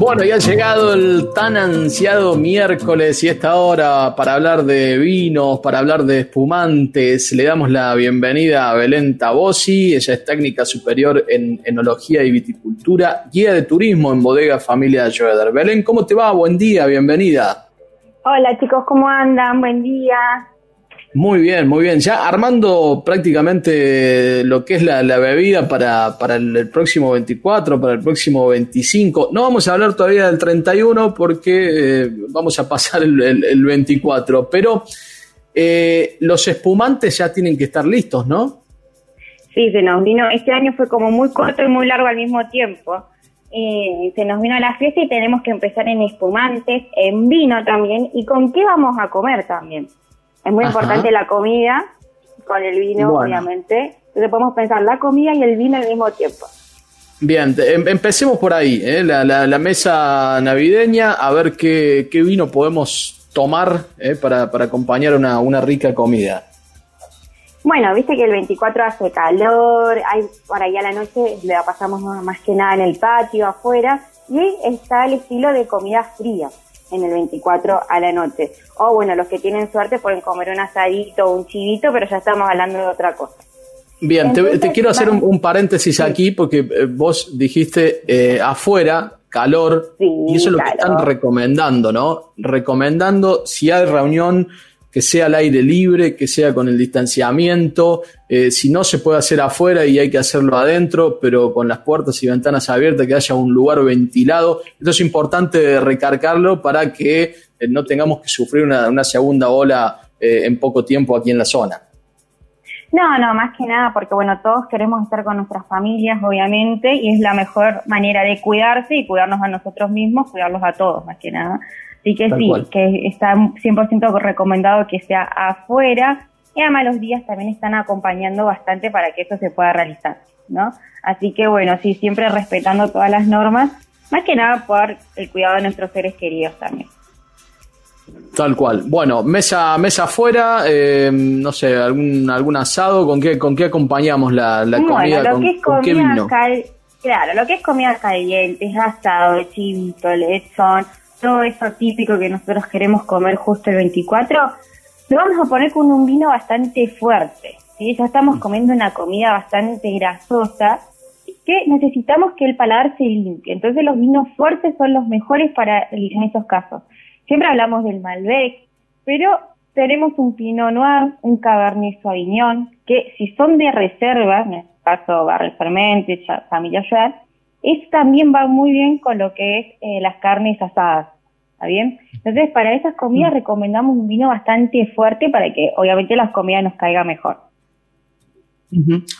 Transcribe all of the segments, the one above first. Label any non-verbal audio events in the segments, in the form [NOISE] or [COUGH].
Bueno, ya ha llegado el tan ansiado miércoles y esta hora para hablar de vinos, para hablar de espumantes. Le damos la bienvenida a Belén Tabosi, ella es técnica superior en enología y viticultura, guía de turismo en bodega familia Joeder. Belén, ¿cómo te va? Buen día, bienvenida. Hola chicos, ¿cómo andan? Buen día. Muy bien, muy bien. Ya armando prácticamente lo que es la, bebida para, para, el, próximo 24, para el próximo 25. No vamos a hablar todavía del 31 porque eh, vamos a pasar el, 24, pero eh, los espumantes ya tienen que estar listos, ¿no? Sí, se nos vino, este año fue como muy corto y muy largo al mismo tiempo. Eh, se nos vino la fiesta y tenemos que empezar en espumantes, en vino también, y con qué vamos a comer también. Es muy importante la comida con el vino, obviamente. Entonces podemos pensar la comida y el vino al mismo tiempo. Bien, em, empecemos por ahí, ¿eh? la, mesa navideña, a ver qué, vino podemos tomar ¿eh? para, acompañar una, una rica comida. Bueno, viste que el 24 hace calor, hay por ahí a la noche la pasamos más que nada en el patio, afuera, y está el estilo de comida fría en el 24 a la noche. O bueno, los que tienen suerte pueden comer un asadito o un chivito, pero ya estamos hablando de otra cosa. Bien, te, quiero hacer un, paréntesis aquí porque eh, vos dijiste eh, afuera, calor, y eso es lo que están recomendando, ¿no? Recomendando si hay reunión que sea al aire libre, que sea con el distanciamiento, eh, si no se puede hacer afuera y hay que hacerlo adentro, pero con las puertas y ventanas abiertas, que haya un lugar ventilado. Esto es importante recargarlo para que eh, no tengamos que sufrir una, segunda ola eh, en poco tiempo aquí en la zona. No, no, más que nada porque bueno, todos queremos estar con nuestras familias, obviamente, y es la mejor manera de cuidarse y cuidarnos a nosotros mismos, cuidarlos a todos, más que nada. Así que sí, que está 100% recomendado que sea afuera y además los días también están acompañando bastante para que eso se pueda realizar, ¿no? Así que bueno, sí, siempre respetando todas las normas, más que nada por el cuidado de nuestros seres queridos también. Tal cual. Bueno, mesa mesa afuera, eh, no sé, algún algún asado, ¿con qué con qué acompañamos la, la comida? Lo que es comida claro, lo que es comida caliente, asado, chivito, lechón, todo eso típico que nosotros queremos comer justo el 24, lo vamos a poner con un vino bastante fuerte. ¿sí? Ya estamos mm. comiendo una comida bastante grasosa que necesitamos que el paladar se limpie. Entonces los vinos fuertes son los mejores para en esos casos. Siempre hablamos del Malbec, pero tenemos un Pinot Noir, un Cabernet Sauvignon, que si son de reserva, en este caso Barrel Fermente, Familia eso también va muy bien con lo que es eh, las carnes asadas. ¿Está bien? Entonces, para esas comidas mm. recomendamos un vino bastante fuerte para que obviamente las comidas nos caiga mejor.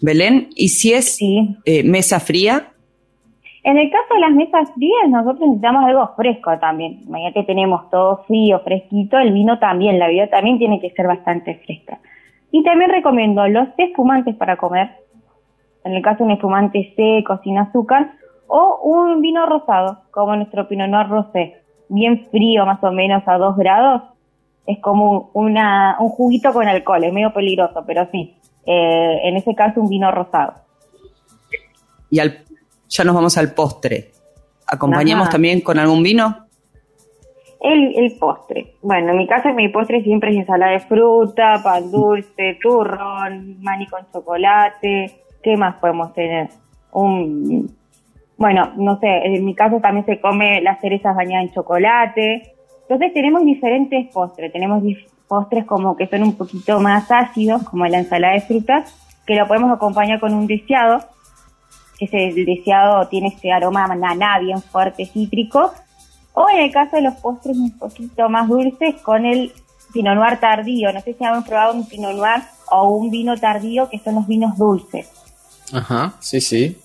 Belén, ¿y si es eh, mesa fría? En el caso de las mesas frías, nosotros necesitamos algo fresco también. Imagínate, tenemos todo frío, fresquito, el vino también, la bebida también tiene que ser bastante fresca. Y también recomiendo los espumantes para comer. En el caso de un espumante seco, sin azúcar, o un vino rosado, como nuestro Pinot Noir rosé, bien frío, más o menos a 2 grados, es como una, un juguito con alcohol, es medio peligroso, pero sí, eh, en ese caso un vino rosado. Y al, ya nos vamos al postre. ¿Acompañamos también con algún vino? El, el, postre. Bueno, en mi caso mi postre siempre es ensalada de fruta, pan dulce, turrón, maní con chocolate. ¿Qué más podemos tener? Un bueno, no sé, en mi caso también se come las cerezas bañadas en chocolate. Entonces tenemos diferentes postres, tenemos postres como que son un poquito más ácidos, como la ensalada de frutas, que lo podemos acompañar con un deseado, el deseado tiene este aroma naná bien fuerte, cítrico, o en el caso de los postres un poquito más dulces con el Pinot Noir tardío. No sé si han probado un Pinot Noir o un vino tardío, que son los vinos dulces. Ajá, sí, sí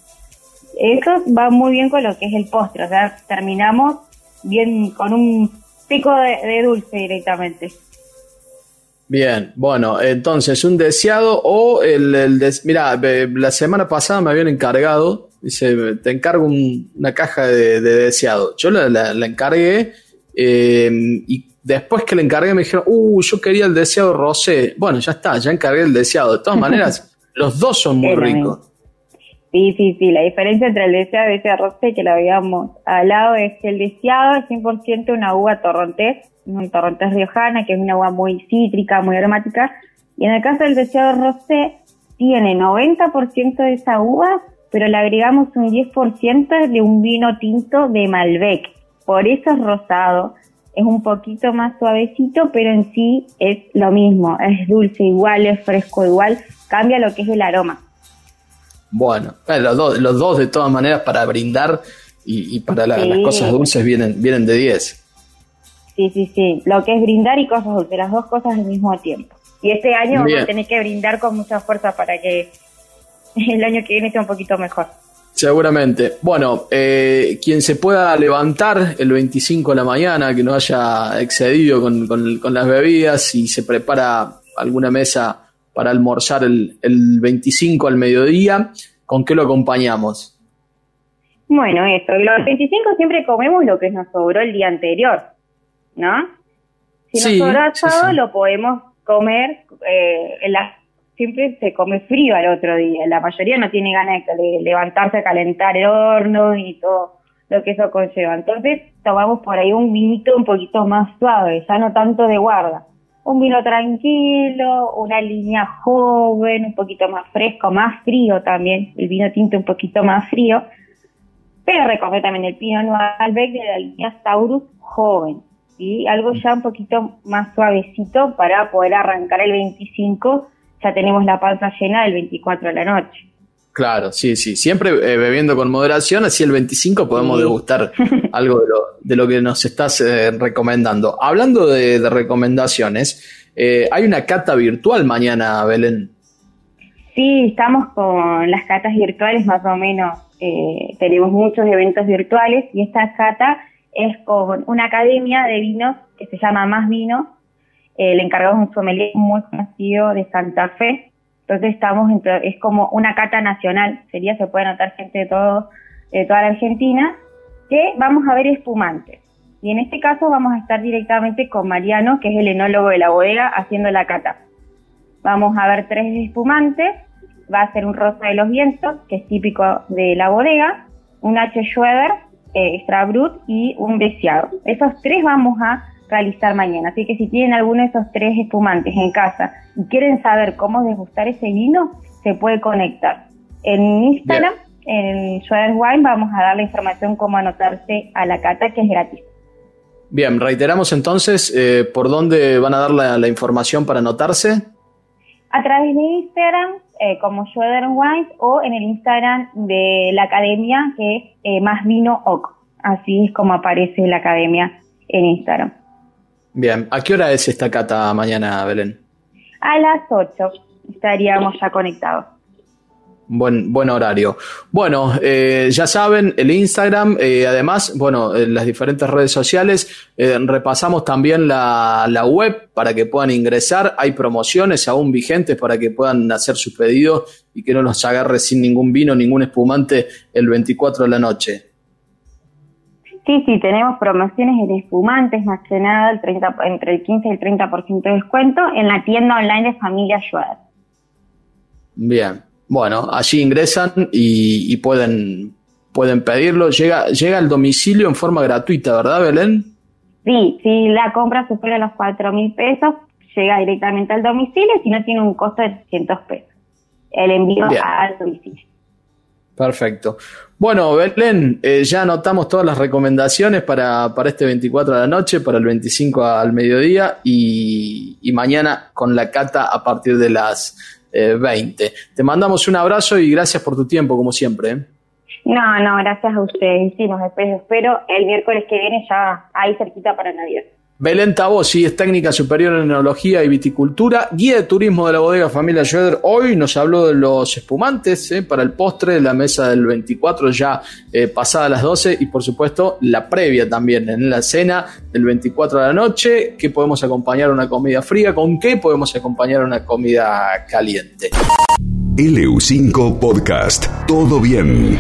eso va muy bien con lo que es el postre, o sea, terminamos bien con un pico de, dulce directamente. Bien, bueno, entonces un deseado o el, el mira, la semana pasada me habían encargado Dice, te encargo una caja de, deseado. Yo la, encargué eh, y después que la encargué me dijeron, uh, yo quería el deseado rosé. Bueno, ya está, ya encargué el deseado. De todas [LAUGHS] maneras, los dos son muy ricos. Sí, sí, sí. La diferencia entre el deseado y ese rosé que lo habíamos hablado es que el deseado es 100% una uva torrontés, un torrontés riojana, que es una uva muy cítrica, muy aromática. Y en el caso del deseado rosé, tiene 90% de esa uva, pero le agregamos un 10% de un vino tinto de Malbec. Por eso es rosado. Es un poquito más suavecito, pero en sí es lo mismo. Es dulce igual, es fresco igual. Cambia lo que es el aroma. Bueno, eh, los, dos, los dos de todas maneras para brindar y, para las cosas dulces vienen, vienen de 10. Sí, sí, sí. Lo que es brindar y cosas dulces, las dos cosas al mismo tiempo. Y este año vamos a tener que brindar con mucha fuerza para que [LAUGHS] el año que viene sea un poquito mejor. Seguramente. Bueno, eh, quien se pueda levantar el 25 de la mañana, que no haya excedido con, con, las bebidas y se prepara alguna mesa para almorzar el, el 25 al mediodía, ¿con qué lo acompañamos? Bueno, eso, los 25 siempre comemos lo que nos sobró el día anterior, ¿no? Si nos sobró asado, lo podemos comer, eh, siempre se come frío al otro día. La mayoría no tiene ganas de, levantarse a calentar el horno y todo lo que eso conlleva. Entonces tomamos por ahí un vinito un poquito más suave, ya no tanto de guarda. Un vino tranquilo, una línea joven, un poquito más fresco, más frío también, el vino tinto un poquito más frío, pero recoge también el Pinot Noir de la línea Taurus joven y algo ya un poquito más suavecito para poder arrancar el 25, ya tenemos la panza llena del 24 de la noche. Claro, sí, sí, siempre eh, bebiendo con moderación, así el 25 podemos degustar [LAUGHS] algo de lo, de lo, que nos estás eh, recomendando. Hablando de, recomendaciones, eh, hay una cata virtual mañana, Belén. Sí, estamos con las catas virtuales más o menos, tenemos muchos eventos virtuales y esta cata es con una academia de vinos que se llama Más Vino. el encargado es un sommelier muy conocido de Santa Fe. Entonces estamos, es como una cata nacional, sería, se puede notar gente de, todo, de toda la Argentina, que vamos a ver espumantes. Y en este caso vamos a estar directamente con Mariano, que es el enólogo de la bodega, haciendo la cata. Vamos a ver tres espumantes, va a ser un rosa de los vientos, que es típico de la bodega, un H. Schroeder, eh, extra brut y un deseado. Esos tres vamos a realizar mañana. Así que si tienen alguno de esos tres espumantes en casa y quieren saber cómo degustar ese vino, se puede conectar. En Instagram, en Schroeder Wine, vamos a dar la información cómo anotarse a la cata, que es gratis. Bien, reiteramos entonces eh, por dónde van a dar la información para anotarse. A través de Instagram, eh, como Schroeder Wines, o en el Instagram de la academia, que es eh, Más Vino OC. Así es como aparece la academia en Instagram. Bien, ¿a qué hora es esta cata mañana, Belén? A las 8 estaríamos ya conectados. Buen, buen horario. Bueno, eh, ya saben, el Instagram, eh, además, bueno, en las diferentes redes sociales, eh, repasamos también la, la, web para que puedan ingresar. Hay promociones aún vigentes para que puedan hacer sus pedidos y que no nos agarre sin ningún vino, ningún espumante el 24 de la noche. Sí, sí, tenemos promociones en espumantes, más que nada, el 30, entre el 15 y el 30% de descuento en la tienda online de Familia Schwer. Bien. Bueno, allí ingresan y, pueden, pueden pedirlo. Llega, llega al domicilio en forma gratuita, ¿verdad, Belén? Sí, si la compra supera los cuatro mil pesos, llega directamente al domicilio, si no tiene un costo de 300 pesos. El envío al domicilio. Perfecto. Bueno, Belén, eh, ya anotamos todas las recomendaciones para, para, este 24 de la noche, para el 25 al mediodía y, mañana con la cata a partir de las 20. Eh, Te mandamos un abrazo y gracias por tu tiempo, como siempre. ¿eh? No, no, gracias a ustedes. Sí, nos espero el miércoles que viene ya ahí cerquita para Navidad. Belén Tabosi es técnica superior en enología y viticultura, guía de turismo de la bodega Familia Schroeder. Hoy nos habló de los espumantes eh, para el postre de la mesa del 24, ya eh, pasada las 12, y por supuesto la previa también en la cena del 24 de la noche. ¿Qué podemos acompañar una comida fría? ¿Con qué podemos acompañar una comida caliente? LU5 Podcast. Todo bien.